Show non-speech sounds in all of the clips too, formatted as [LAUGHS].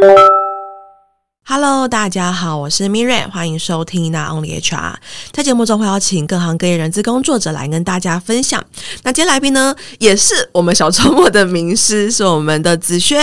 Hello. 大家好，我是 Miriam，欢迎收听《Not Only HR》。在节目中会邀请各行各业人资工作者来跟大家分享。那今天来宾呢，也是我们小周末的名师，是我们的子轩。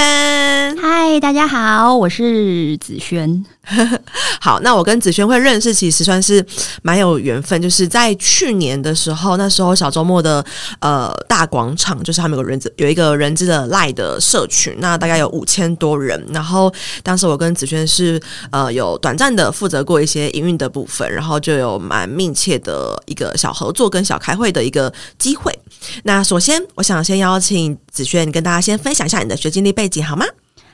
嗨，大家好，我是子轩。[LAUGHS] 好，那我跟子轩会认识，其实算是蛮有缘分。就是在去年的时候，那时候小周末的呃大广场，就是他们有个人资有一个人资的赖的社群，那大概有五千多人。然后当时我跟子轩是呃有短暂的负责过一些营运的部分，然后就有蛮密切的一个小合作跟小开会的一个机会。那首先，我想先邀请子轩跟大家先分享一下你的学经历背景，好吗？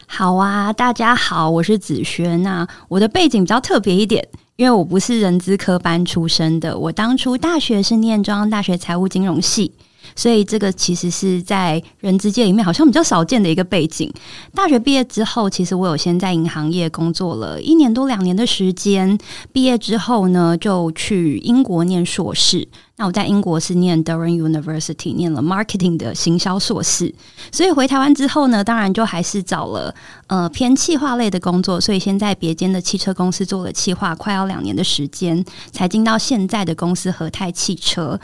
好啊，大家好，我是子轩。那我的背景比较特别一点，因为我不是人资科班出身的，我当初大学是念中央大学财务金融系，所以这个其实是在人之界里面好像比较少见的一个背景。大学毕业之后，其实我有先在银行业工作了一年多两年的时间，毕业之后呢，就去英国念硕士。那我在英国是念 Durham University，念了 Marketing 的行销硕士，所以回台湾之后呢，当然就还是找了呃偏企划类的工作，所以先在别间的汽车公司做了企划，快要两年的时间，才进到现在的公司和泰汽车。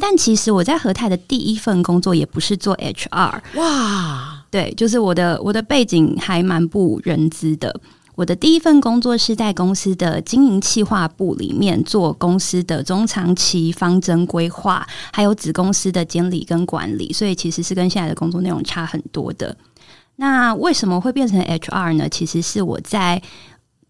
但其实我在和泰的第一份工作也不是做 HR，哇，对，就是我的我的背景还蛮不人资的。我的第一份工作是在公司的经营企划部里面做公司的中长期方针规划，还有子公司的监理跟管理，所以其实是跟现在的工作内容差很多的。那为什么会变成 HR 呢？其实是我在。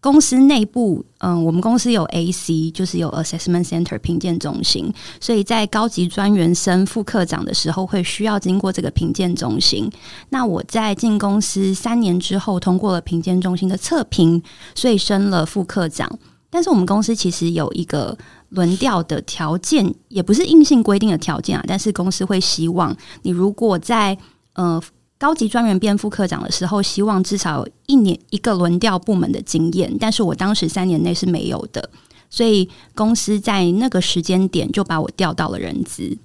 公司内部，嗯，我们公司有 AC，就是有 Assessment Center 评鉴中心，所以在高级专员升副科长的时候，会需要经过这个评鉴中心。那我在进公司三年之后，通过了评鉴中心的测评，所以升了副科长。但是我们公司其实有一个轮调的条件，也不是硬性规定的条件啊，但是公司会希望你如果在呃。高级专员变副科长的时候，希望至少一年一个轮调部门的经验，但是我当时三年内是没有的，所以公司在那个时间点就把我调到了人资。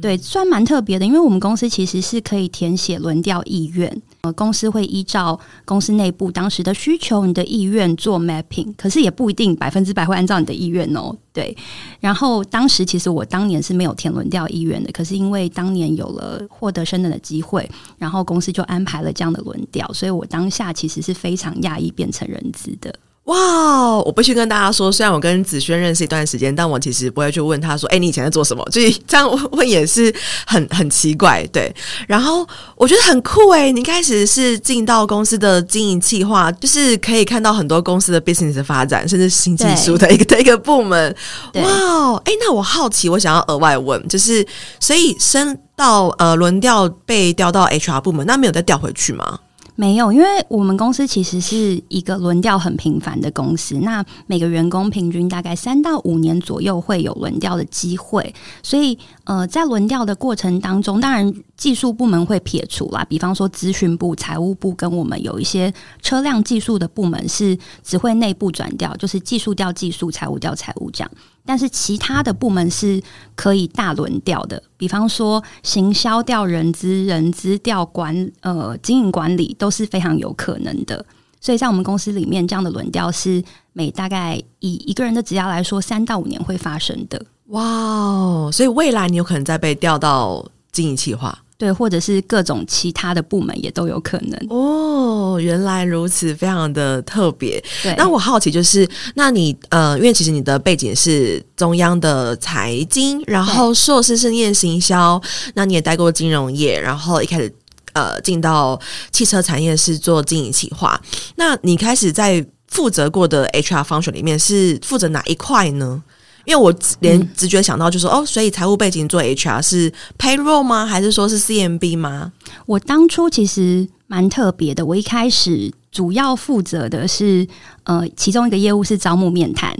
对，算蛮特别的，因为我们公司其实是可以填写轮调意愿，呃，公司会依照公司内部当时的需求、你的意愿做 mapping，可是也不一定百分之百会按照你的意愿哦。对，然后当时其实我当年是没有填轮调意愿的，可是因为当年有了获得升等的机会，然后公司就安排了这样的轮调，所以我当下其实是非常讶异变成人资的。哇！我必须跟大家说，虽然我跟子轩认识一段时间，但我其实不会去问他说：“哎、欸，你以前在做什么？”所以这样问也是很很奇怪，对。然后我觉得很酷哎、欸，你一开始是进到公司的经营计划，就是可以看到很多公司的 business 的发展，甚至新技术的一个的 [LAUGHS] 一个部门。哇！哎、欸，那我好奇，我想要额外问，就是所以升到呃轮调被调到 HR 部门，那没有再调回去吗？没有，因为我们公司其实是一个轮调很频繁的公司。那每个员工平均大概三到五年左右会有轮调的机会，所以呃，在轮调的过程当中，当然技术部门会撇除啦，比方说资讯部、财务部跟我们有一些车辆技术的部门是只会内部转调，就是技术调技术、财务调财务这样。但是其他的部门是可以大轮调的，比方说行销调人资、人资调管呃经营管理都是非常有可能的。所以在我们公司里面，这样的轮调是每大概以一个人的职涯来说，三到五年会发生的。哇哦！所以未来你有可能再被调到经营企划。对，或者是各种其他的部门也都有可能哦。原来如此，非常的特别。对，那我好奇就是，那你呃，因为其实你的背景是中央的财经，然后硕士是念行销，那你也待过金融业，然后一开始呃进到汽车产业是做经营企划。那你开始在负责过的 HR function 里面是负责哪一块呢？因为我连直觉想到就是说、嗯、哦，所以财务背景做 HR 是 payroll 吗？还是说是 CMB 吗？我当初其实蛮特别的，我一开始主要负责的是呃，其中一个业务是招募面谈，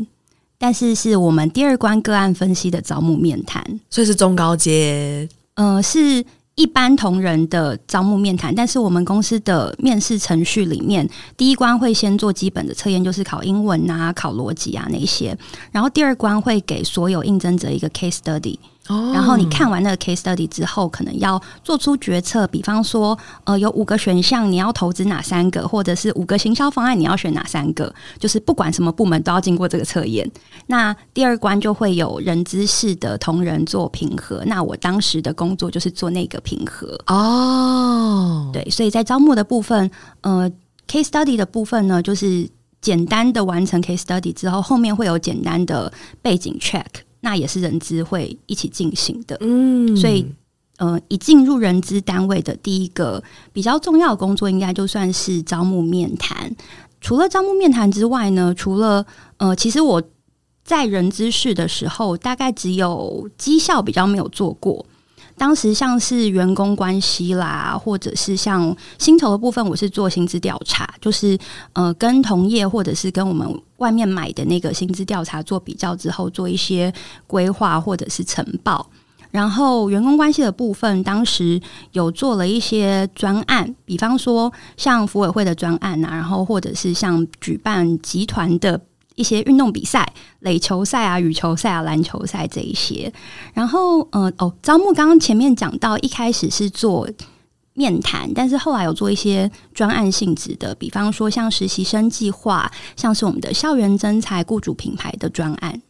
但是是我们第二关个案分析的招募面谈，所以是中高阶，呃，是。一般同仁的招募面谈，但是我们公司的面试程序里面，第一关会先做基本的测验，就是考英文啊、考逻辑啊那些，然后第二关会给所有应征者一个 case study，哦，然后你看完那个 case study 之后，可能要做出决策，比方说，呃，有五个选项，你要投资哪三个，或者是五个行销方案，你要选哪三个？就是不管什么部门都要经过这个测验。那第二关就会有人资室的同仁做评核。那我当时的工作就是做那个评核。哦，对，所以在招募的部分，呃，case study 的部分呢，就是简单的完成 case study 之后，后面会有简单的背景 check。那也是人资会一起进行的，嗯，所以呃，一进入人资单位的第一个比较重要的工作，应该就算是招募面谈。除了招募面谈之外呢，除了呃，其实我在人资室的时候，大概只有绩效比较没有做过。当时像是员工关系啦，或者是像薪酬的部分，我是做薪资调查，就是呃跟同业或者是跟我们外面买的那个薪资调查做比较之后，做一些规划或者是呈报。然后员工关系的部分，当时有做了一些专案，比方说像服委会的专案啊，然后或者是像举办集团的。一些运动比赛，垒球赛啊、羽球赛啊、篮球赛这一些，然后，呃，哦，招募刚刚前面讲到，一开始是做面谈，但是后来有做一些专案性质的，比方说像实习生计划，像是我们的校园征才、雇主品牌的专案。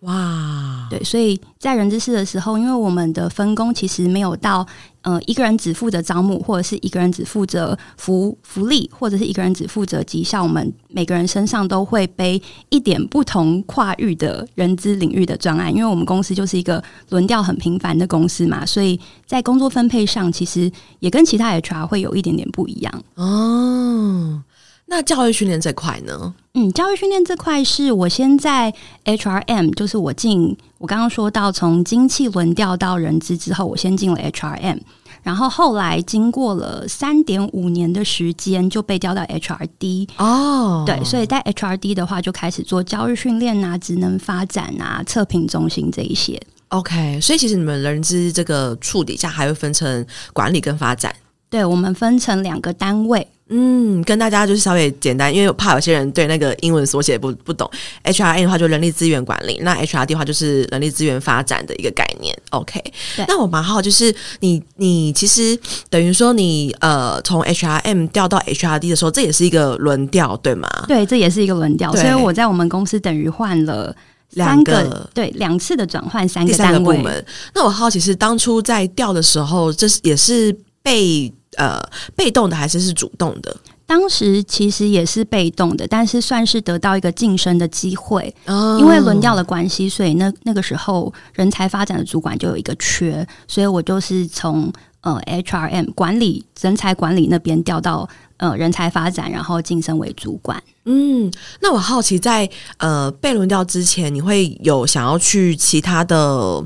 哇，对，所以在人资室的时候，因为我们的分工其实没有到，呃，一个人只负责招募，或者是一个人只负责福福利，或者是一个人只负责绩效，我们每个人身上都会背一点不同跨域的人资领域的专案，因为我们公司就是一个轮调很频繁的公司嘛，所以在工作分配上，其实也跟其他 HR 会有一点点不一样哦。那教育训练这块呢？嗯，教育训练这块是我先在 HRM，就是我进我刚刚说到从经企轮调到人资之后，我先进了 HRM，然后后来经过了三点五年的时间就被调到 HRD 哦，对，所以在 HRD 的话就开始做教育训练啊、职能发展啊、测评中心这一些。OK，所以其实你们人资这个处底下还会分成管理跟发展，对，我们分成两个单位。嗯，跟大家就是稍微简单，因为我怕有些人对那个英文缩写不不懂。H R N 的话就人力资源管理，那 HRD 的话就是人力资源发展的一个概念。OK，那我蛮好，就是你你其实等于说你呃从 HRM 调到 HRD 的时候，这也是一个轮调，对吗？对，这也是一个轮调。所以我在我们公司等于换了三个，两个对两次的转换，三个单位三个部门。那我好奇是当初在调的时候，这是也是被。呃，被动的还是是主动的？当时其实也是被动的，但是算是得到一个晋升的机会。哦，因为轮调的关系，所以那那个时候人才发展的主管就有一个缺，所以我就是从呃 HRM 管理人才管理那边调到呃人才发展，然后晋升为主管。嗯，那我好奇在呃被轮调之前，你会有想要去其他的？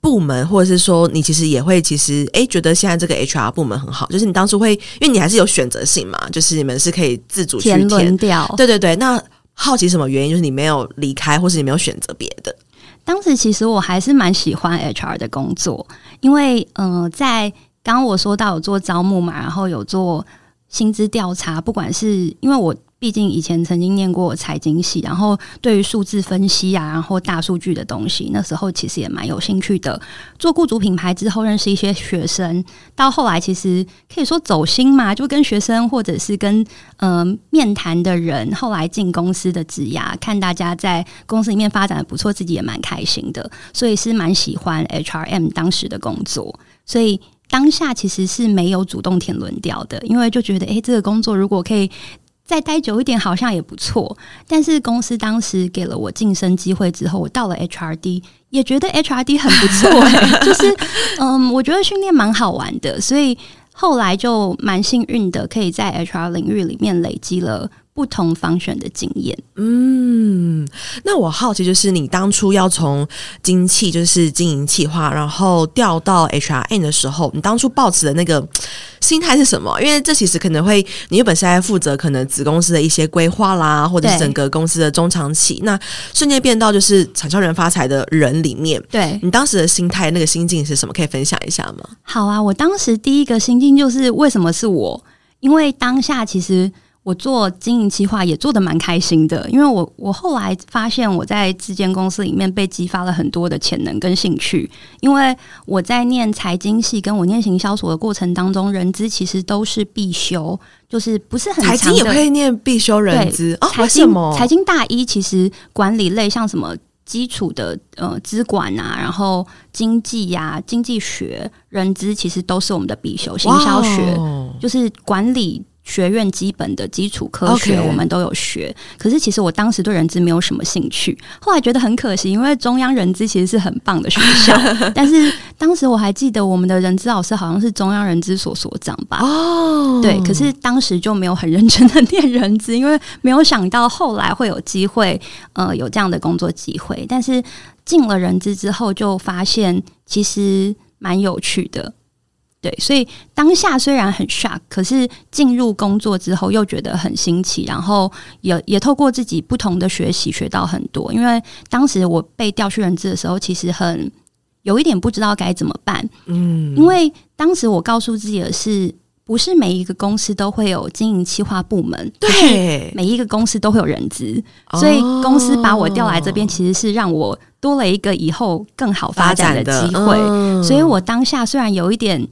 部门，或者是说你其实也会，其实诶、欸、觉得现在这个 HR 部门很好，就是你当初会，因为你还是有选择性嘛，就是你们是可以自主去填轮调，对对对。那好奇什么原因？就是你没有离开，或是你没有选择别的？当时其实我还是蛮喜欢 HR 的工作，因为嗯、呃，在刚刚我说到有做招募嘛，然后有做薪资调查，不管是因为我。毕竟以前曾经念过财经系，然后对于数字分析啊，然后大数据的东西，那时候其实也蛮有兴趣的。做雇主品牌之后，认识一些学生，到后来其实可以说走心嘛，就跟学生或者是跟嗯、呃、面谈的人，后来进公司的职涯，看大家在公司里面发展的不错，自己也蛮开心的，所以是蛮喜欢 HRM 当时的工作。所以当下其实是没有主动填轮调的，因为就觉得诶，这个工作如果可以。再待久一点好像也不错，但是公司当时给了我晋升机会之后，我到了 HRD 也觉得 HRD 很不错，[LAUGHS] 欸，就是嗯，我觉得训练蛮好玩的，所以后来就蛮幸运的，可以在 HR 领域里面累积了。不同方选的经验，嗯，那我好奇就是你当初要从经济就是经营企划，然后调到 HRN 的时候，你当初抱持的那个心态是什么？因为这其实可能会，你原本是在负责可能子公司的一些规划啦，或者是整个公司的中长期，那瞬间变到就是产销人发财的人里面，对你当时的心态那个心境是什么？可以分享一下吗？好啊，我当时第一个心境就是为什么是我？因为当下其实。我做经营计划也做得蛮开心的，因为我我后来发现我在这间公司里面被激发了很多的潜能跟兴趣，因为我在念财经系跟我念行销所的过程当中，人资其实都是必修，就是不是很财经也可以念必修人资哦？财经财经大一其实管理类像什么基础的呃资管啊，然后经济呀、啊、经济学、人资其实都是我们的必修，行销学、就是管理。学院基本的基础科学我们都有学.可是其实我当时对人资没有什么兴趣，后来觉得很可惜，因为中央人资其实是很棒的学校，[LAUGHS] 但是当时我还记得我们的人资老师好像是中央人资所所长吧？哦，oh. 对，可是当时就没有很认真的念人资，因为没有想到后来会有机会，呃，有这样的工作机会，但是进了人资之后就发现其实蛮有趣的。对，所以当下虽然很 shock，可是进入工作之后又觉得很新奇，然后也也透过自己不同的学习学到很多。因为当时我被调去人资的时候，其实很有一点不知道该怎么办。嗯，因为当时我告诉自己的是，不是每一个公司都会有经营企划部门，对，每一个公司都会有人资，所以公司把我调来这边，其实是让我多了一个以后更好发展的机会。嗯，所以我当下虽然有一点。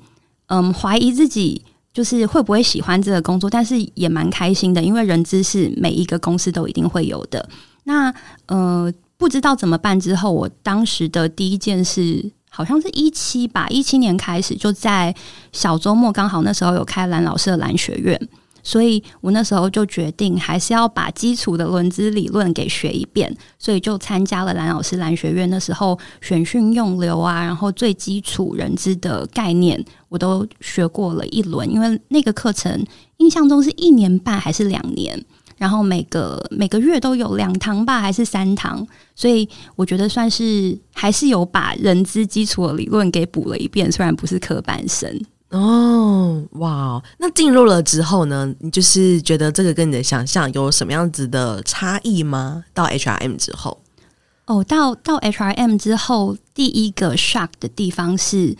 嗯，怀疑自己就是会不会喜欢这个工作，但是也蛮开心的，因为人资是每一个公司都一定会有的。那呃，不知道怎么办之后，我当时的第一件事，好像是一七吧，一七年开始就在小周末，刚好那时候有开蓝老师的蓝学院。所以我那时候就决定，还是要把基础的人资理论给学一遍，所以就参加了蓝老师蓝学院。那时候选训用流啊，然后最基础人资的概念我都学过了一轮。因为那个课程印象中是一年半还是两年，然后每个每个月都有两堂吧，还是三堂，所以我觉得算是还是有把人资基础的理论给补了一遍，虽然不是科班生。哦，哇！那进入了之后呢？你就是觉得这个跟你的想象有什么样子的差异吗？到 HRM 之后，哦，到到 HRM 之后，第一个 shock 的地方是，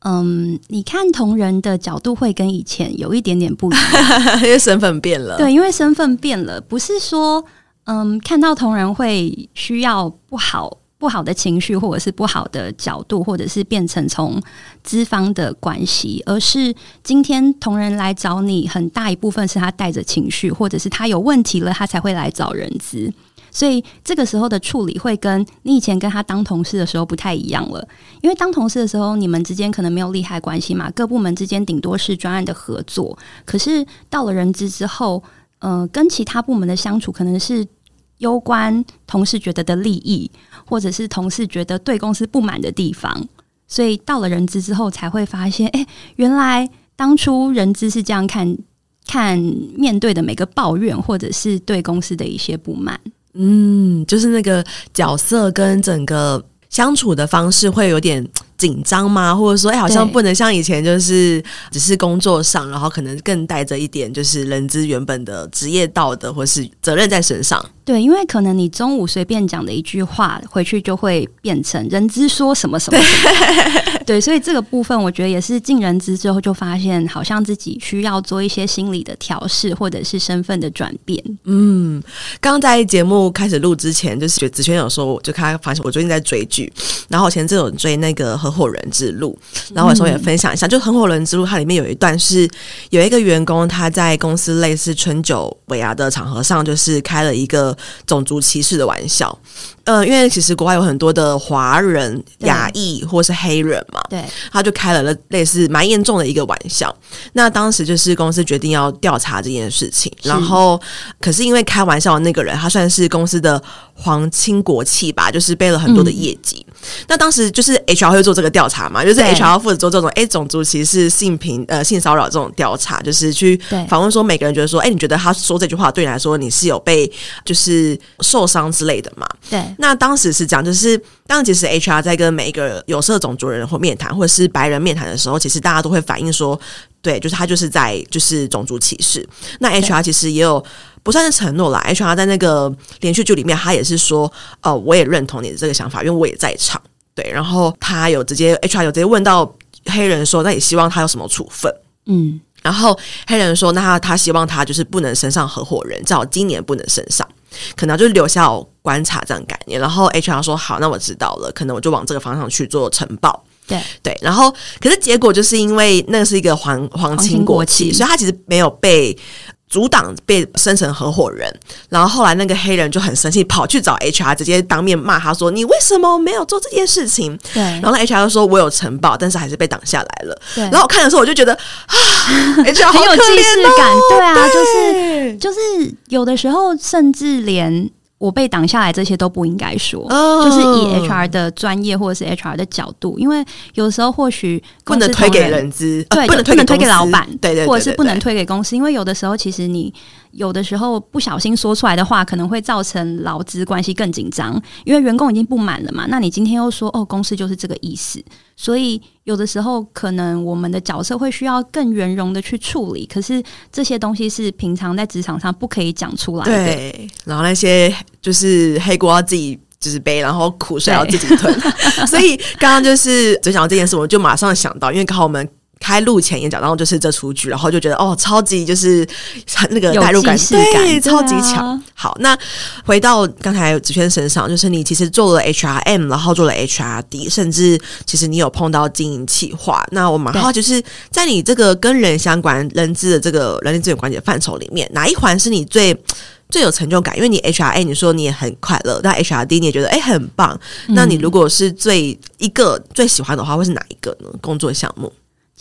嗯，你看同人的角度会跟以前有一点点不一样，[LAUGHS] 因为身份变了。对，因为身份变了，不是说，嗯，看到同人会需要不好。不好的情绪，或者是不好的角度，或者是变成从资方的关系，而是今天同仁来找你，很大一部分是他带着情绪，或者是他有问题了，他才会来找人资。所以这个时候的处理会跟你以前跟他当同事的时候不太一样了，因为当同事的时候，你们之间可能没有利害关系嘛，各部门之间顶多是专案的合作。可是到了人资之后，呃，跟其他部门的相处可能是。攸关同事觉得的利益，或者是同事觉得对公司不满的地方，所以到了人资之后才会发现，哎、原来当初人资是这样看看面对的每个抱怨，或者是对公司的一些不满。嗯，就是那个角色跟整个相处的方式会有点。紧张吗？或者说，哎，好像不能像以前，就是只是工作上，然后可能更带着一点，就是人资原本的职业道德或是责任在身上。对，因为可能你中午随便讲的一句话，回去就会变成人资说什么什么。对，[LAUGHS] 对，所以这个部分，我觉得也是进人资之后就发现，好像自己需要做一些心理的调试，或者是身份的转变。嗯，刚刚在节目开始录之前，就是子轩有说，我就开始发现我最近在追剧，然后我前阵有追那个和。合伙人之路，然后我说也分享一下，嗯、就合伙人之路，它里面有一段是有一个员工他在公司类似春酒尾牙的场合上，就是开了一个种族歧视的玩笑。呃，因为其实国外有很多的华人、亚裔或是黑人嘛，对，他就开了类似蛮严重的一个玩笑。那当时就是公司决定要调查这件事情，然后可是因为开玩笑的那个人，他算是公司的皇亲国戚吧，就是背了很多的业绩。嗯、那当时就是 HR 会做这个调查嘛，就是 HR 负责做这种哎种族歧视、性平呃性骚扰这种调查，就是去访问说每个人觉得说，哎，你觉得他说这句话对你来说你是有被就是受伤之类的嘛？对。那当时是这样，就是当其实 HR 在跟每一个有色种族人或面谈，或者是白人面谈的时候，其实大家都会反映说，对，就是他就是在就是种族歧视。那 HR 其实也有不算是承诺啦，HR 在那个连续剧里面，他也是说，哦，我也认同你的这个想法，因为我也在场。对，然后他有直接 HR 有直接问到黑人说，那你希望他有什么处分？嗯。然后黑人说，那他他希望他就是不能升上合伙人，至少今年不能升上，可能就留下观察这样概念。然后 HR 说好，那我知道了，可能我就往这个方向去做呈报。对对，然后可是结果就是因为那是一个皇皇亲国戚，所以他其实没有被。阻挡被生成合伙人，然后后来那个黑人就很生气，跑去找 HR，直接当面骂他说：“你为什么没有做这件事情？”对，然后 HR 就说：“我有呈报，但是还是被挡下来了。”对，然后我看的时候我就觉得啊，HR [SIGHS] 很有既视感，对啊，对就是就是有的时候甚至连。我被挡下来，这些都不应该说，oh. 就是以 HR 的专业或者是 HR 的角度，因为有时候或许不能推给人资，对，不能不能推给老板，对对，或者是不能推给公司，因为有的时候其实你。有的时候不小心说出来的话，可能会造成劳资关系更紧张，因为员工已经不满了嘛。那你今天又说哦，公司就是这个意思，所以有的时候可能我们的角色会需要更圆融的去处理。可是这些东西是平常在职场上不可以讲出来的。对，然后那些就是黑锅要自己就是背，然后苦水要自己吞。[LAUGHS] 所以刚刚就是就讲到这件事，我就马上想到，因为刚好我们。开录前也讲到，就是这出剧，然后就觉得哦，超级就是那个代入感，对，超级强。啊、好，那回到刚才子轩身上，就是你其实做了 HRM，然后做了 HRD，甚至其实你有碰到经营企划。那我们好，就是在你这个跟人相关、人资的这个人力资源管理的范畴里面，哪一环是你最最有成就感？因为你 HRA 你说你也很快乐，但 HRD 你也觉得哎很棒。嗯、那你如果是最一个最喜欢的话，会是哪一个呢？工作项目？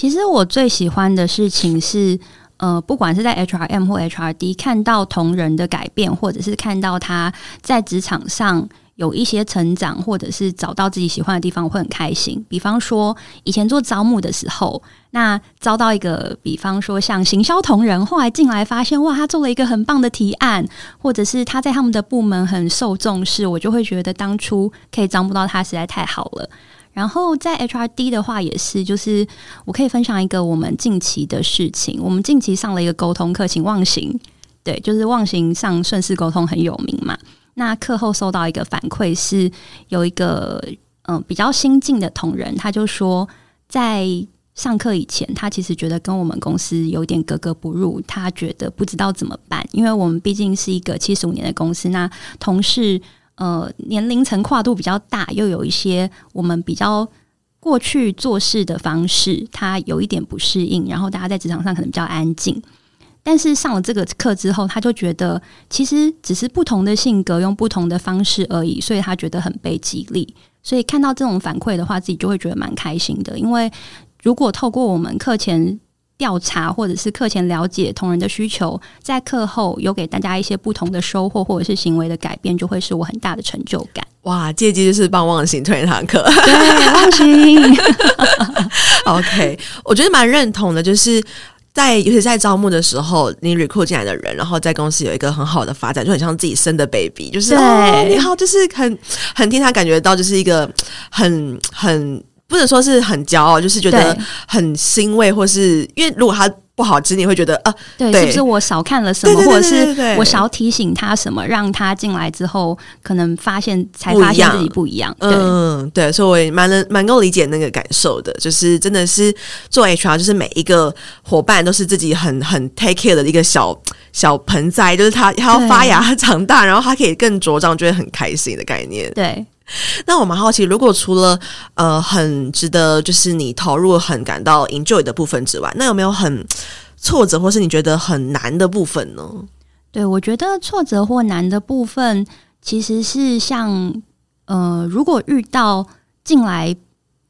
其实我最喜欢的事情是，呃，不管是在 HRM 或 HRD 看到同仁的改变，或者是看到他在职场上有一些成长，或者是找到自己喜欢的地方，会很开心。比方说，以前做招募的时候，那招到一个，比方说像行销同仁，后来进来发现，哇，他做了一个很棒的提案，或者是他在他们的部门很受重视，我就会觉得当初可以招募到他实在太好了。然后在 HRD 的话也是，就是我可以分享一个我们近期的事情。我们近期上了一个沟通课，请忘形，对，就是忘形上顺势沟通很有名嘛。那课后收到一个反馈是，有一个嗯、比较新进的同仁，他就说在上课以前，他其实觉得跟我们公司有点格格不入，他觉得不知道怎么办，因为我们毕竟是一个七十五年的公司，那同事。呃，年龄层跨度比较大，又有一些我们比较过去做事的方式，他有一点不适应，然后大家在职场上可能比较安静。但是上了这个课之后，他就觉得其实只是不同的性格，用不同的方式而已，所以他觉得很被激励。所以看到这种反馈的话，自己就会觉得蛮开心的。因为如果透过我们课前调查或者是课前了解同仁的需求，在课后有给大家一些不同的收获，或者是行为的改变，就会是我很大的成就感。[LAUGHS] 哇，借机就是帮忘形推一堂课，对，[LAUGHS] 忘形。[LAUGHS] OK，我觉得蛮认同的，就是在尤其在招募的时候，你 recruit 进来的人，然后在公司有一个很好的发展，就很像自己生的 baby，就是对、哦，你好，就是很很替他感觉到，就是一个很很。不能说是很骄傲，就是觉得很欣慰，或是因为如果他不好吃，你会觉得啊，对，是不是我少看了什么，或者是我少提醒他什么，让他进来之后可能发现才发现自己不一样。对嗯，对，所以我也蛮能蛮够理解那个感受的，就是真的是做 HR，就是每一个伙伴都是自己很很 take care 的一个小小盆栽，就是他他要发芽长大，然后他可以更茁壮，就会很开心的概念。对。[LAUGHS] 那我蛮好奇，如果除了呃很值得就是你投入很感到 enjoy 的部分之外，那有没有很挫折或是你觉得很难的部分呢？对，我觉得挫折或难的部分其实是像呃，如果遇到进来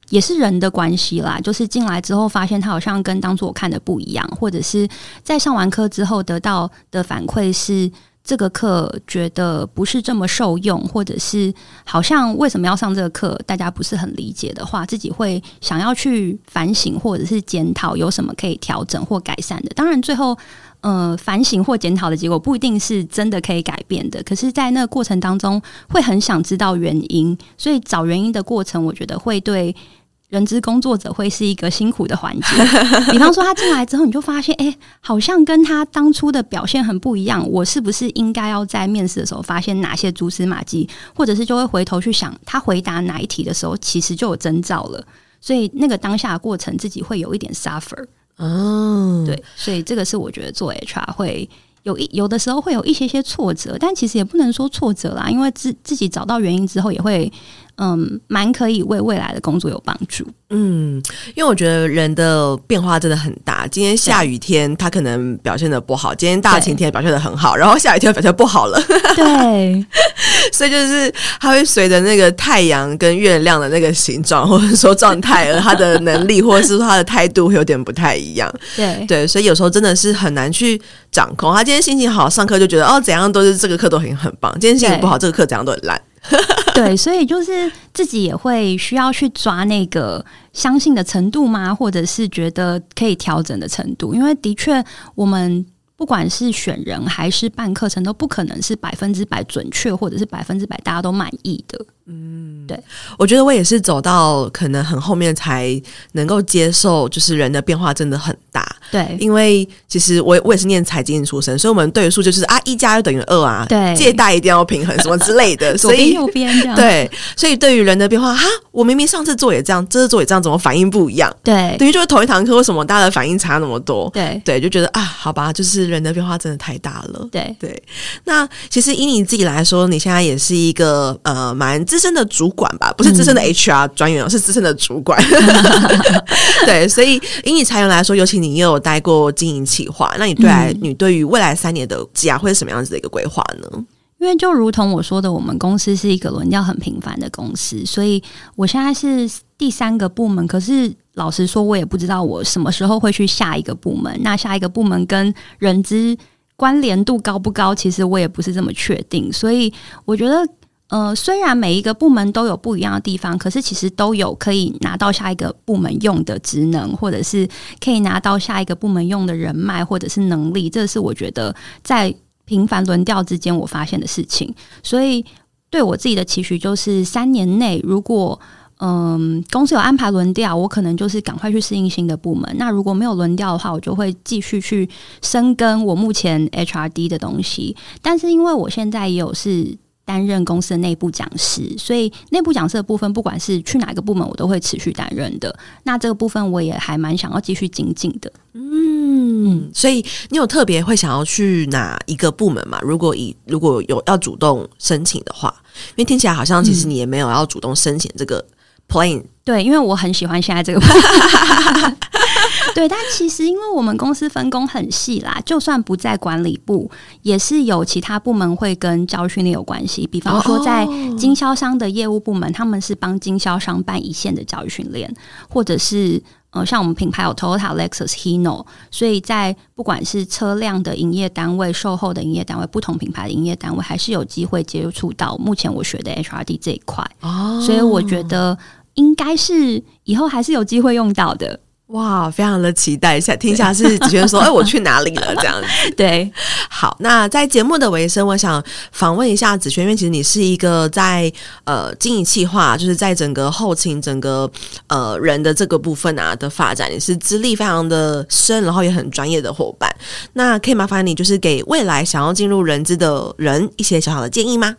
也是人的关系啦，就是进来之后发现他好像跟当初我看的不一样，或者是在上完课之后得到的反馈是。这个课觉得不是这么受用，或者是好像为什么要上这个课，大家不是很理解的话，自己会想要去反省或者是检讨，有什么可以调整或改善的。当然，最后呃反省或检讨的结果不一定是真的可以改变的，可是，在那个过程当中，会很想知道原因，所以找原因的过程，我觉得会对。人资工作者会是一个辛苦的环节，[LAUGHS] 比方说他进来之后，你就发现，哎、欸，好像跟他当初的表现很不一样。我是不是应该要在面试的时候发现哪些蛛丝马迹，或者是就会回头去想他回答哪一题的时候，其实就有征兆了。所以那个当下的过程，自己会有一点 suffer。哦，对，所以这个是我觉得做 HR 会有一有的时候会有一些些挫折，但其实也不能说挫折啦，因为自自己找到原因之后，也会嗯，蛮可以为未来的工作有帮助。嗯，因为我觉得人的变化真的很大。今天下雨天，他可能表现的不好；今天大晴天表现的很好，然后下雨天表现不好了。对，[LAUGHS] 所以就是他会随着那个太阳跟月亮的那个形状，或者说状态，而他的能力，或者是说他的态度会有点不太一样。对对，所以有时候真的是很难去掌控。他今天心情好，上课就觉得哦，怎样都是这个课都很很棒；今天心情不好，这个课怎样都很烂。[LAUGHS] 对，所以就是自己也会需要去抓那个相信的程度吗？或者是觉得可以调整的程度？因为的确，我们不管是选人还是办课程，都不可能是百分之百准确，或者是百分之百大家都满意的。嗯，对，我觉得我也是走到可能很后面才能够接受，就是人的变化真的很大。对，因为其实我我也是念财经出身，所以我们对数就是啊，一加就等于二啊，对，借贷一定要平衡什么之类的，[LAUGHS] 所以右边这样。[LAUGHS] 对，所以对于人的变化，哈，我明明上次做也这样，这次做也这样，怎么反应不一样？对，等于就是同一堂课，为什么大家的反应差那么多？对对，就觉得啊，好吧，就是人的变化真的太大了。对对，那其实以你自己来说，你现在也是一个呃蛮资深的主管吧？不是资深的 HR 专员，嗯、是资深的主管。[LAUGHS] 对，所以以你裁员来说，尤其你又有待过经营企划，那你对来、嗯、你对于未来三年的职涯会是什么样子的一个规划呢？因为就如同我说的，我们公司是一个轮调很频繁的公司，所以我现在是第三个部门。可是老实说，我也不知道我什么时候会去下一个部门。那下一个部门跟人资关联度高不高？其实我也不是这么确定。所以我觉得。呃，虽然每一个部门都有不一样的地方，可是其实都有可以拿到下一个部门用的职能，或者是可以拿到下一个部门用的人脉或者是能力。这是我觉得在频繁轮调之间我发现的事情。所以对我自己的期许就是，三年内如果嗯、公司有安排轮调，我可能就是赶快去适应新的部门。那如果没有轮调的话，我就会继续去深耕我目前 HRD 的东西。但是因为我现在也有是。担任公司的内部讲师，所以内部讲师的部分，不管是去哪个部门，我都会持续担任的。那这个部分我也还蛮想要继续精进的。嗯，所以你有特别会想要去哪一个部门吗？如果以如果有要主动申请的话，因为听起来好像其实你也没有要主动申请这个 plan。对，因为我很喜欢现在这个。[LAUGHS] [LAUGHS] 对，但其实因为我们公司分工很细啦，就算不在管理部，也是有其他部门会跟教育训练有关系。比方说，在经销商的业务部门，他们是帮经销商办一线的教育训练，或者是呃，像我们品牌有 Toyota、Lexus、Hino，所以在不管是车辆的营业单位、售后的营业单位、不同品牌的营业单位，还是有机会接触到目前我学的 HRD 这一块。哦，所以我觉得应该是以后还是有机会用到的。哇，非常的期待一下，听一下是子轩说，哎，我去哪里了？这样子。[LAUGHS] 对，好，那在节目的尾声，我想访问一下子轩，因为其实你是一个在呃经营企划，就是在整个后勤、整个呃人的这个部分啊的发展，也是资历非常的深，然后也很专业的伙伴。那可以麻烦你，就是给未来想要进入人资的人一些小小的建议吗？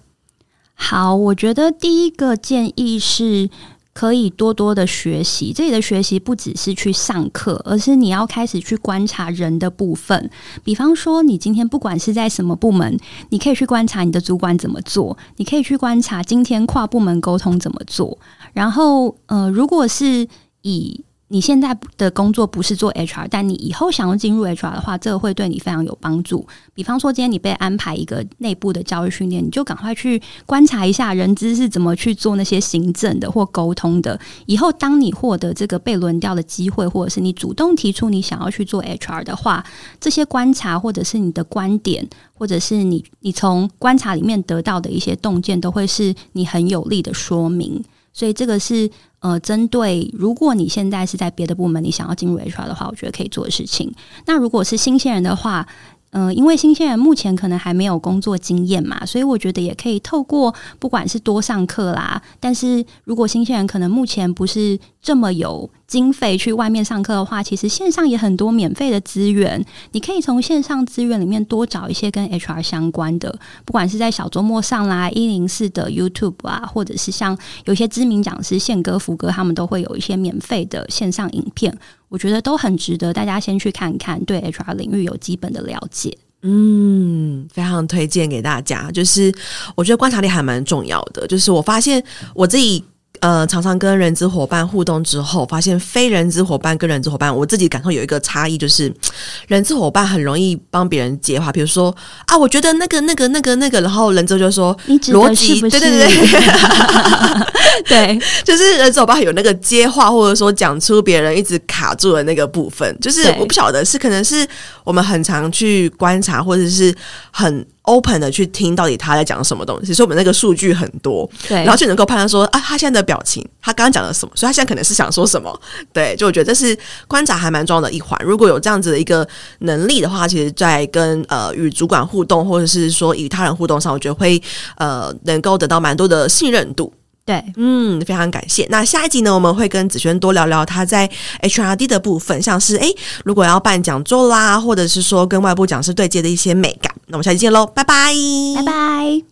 好，我觉得第一个建议是。可以多多的学习，这里的学习不只是去上课，而是你要开始去观察人的部分。比方说，你今天不管是在什么部门，你可以去观察你的主管怎么做，你可以去观察今天跨部门沟通怎么做。然后，呃，如果是以你现在的工作不是做 HR，但你以后想要进入 HR 的话，这个会对你非常有帮助。比方说，今天你被安排一个内部的教育训练，你就赶快去观察一下人资是怎么去做那些行政的或沟通的。以后当你获得这个被轮调的机会，或者是你主动提出你想要去做 HR 的话，这些观察或者是你的观点，或者是你你从观察里面得到的一些洞见，都会是你很有力的说明。所以这个是呃，针对如果你现在是在别的部门，你想要进入 HR 的话，我觉得可以做的事情。那如果是新鲜人的话，嗯、呃，因为新鲜人目前可能还没有工作经验嘛，所以我觉得也可以透过不管是多上课啦，但是如果新鲜人可能目前不是这么有经费去外面上课的话，其实线上也很多免费的资源，你可以从线上资源里面多找一些跟 HR 相关的，不管是在小周末上啦，一零四的 YouTube 啊，或者是像有些知名讲师宪哥、福哥，他们都会有一些免费的线上影片，我觉得都很值得大家先去看看，对 HR 领域有基本的了解。嗯，非常推荐给大家，就是我觉得观察力还蛮重要的，就是我发现我自己。呃，常常跟人资伙伴互动之后，发现非人资伙伴跟人资伙伴，我自己感受有一个差异，就是人资伙伴很容易帮别人接话，比如说啊，我觉得那个、那个、那个、那个，然后人资就说 [LAUGHS] 逻辑，对对对 [LAUGHS] 对，对，就是人资伙伴有那个接话，或者说讲出别人一直卡住的那个部分，就是我不晓得是可能是我们很常去观察，或者是很。Open 的去听到底他在讲什么东西，所以我们那个数据很多，对，然后就能够判断说啊，他现在的表情，他刚刚讲了什么，所以他现在可能是想说什么，对，就我觉得这是观察还蛮重要的一环。如果有这样子的一个能力的话，其实在跟呃与主管互动，或者是说与他人互动上，我觉得会呃能够得到蛮多的信任度。对，嗯，非常感谢。那下一集呢，我们会跟子轩多聊聊他在 HRD 的部分，像是诶，如果要办讲座啦，或者是说跟外部讲师对接的一些美感。那我们下期见喽，拜拜，拜拜。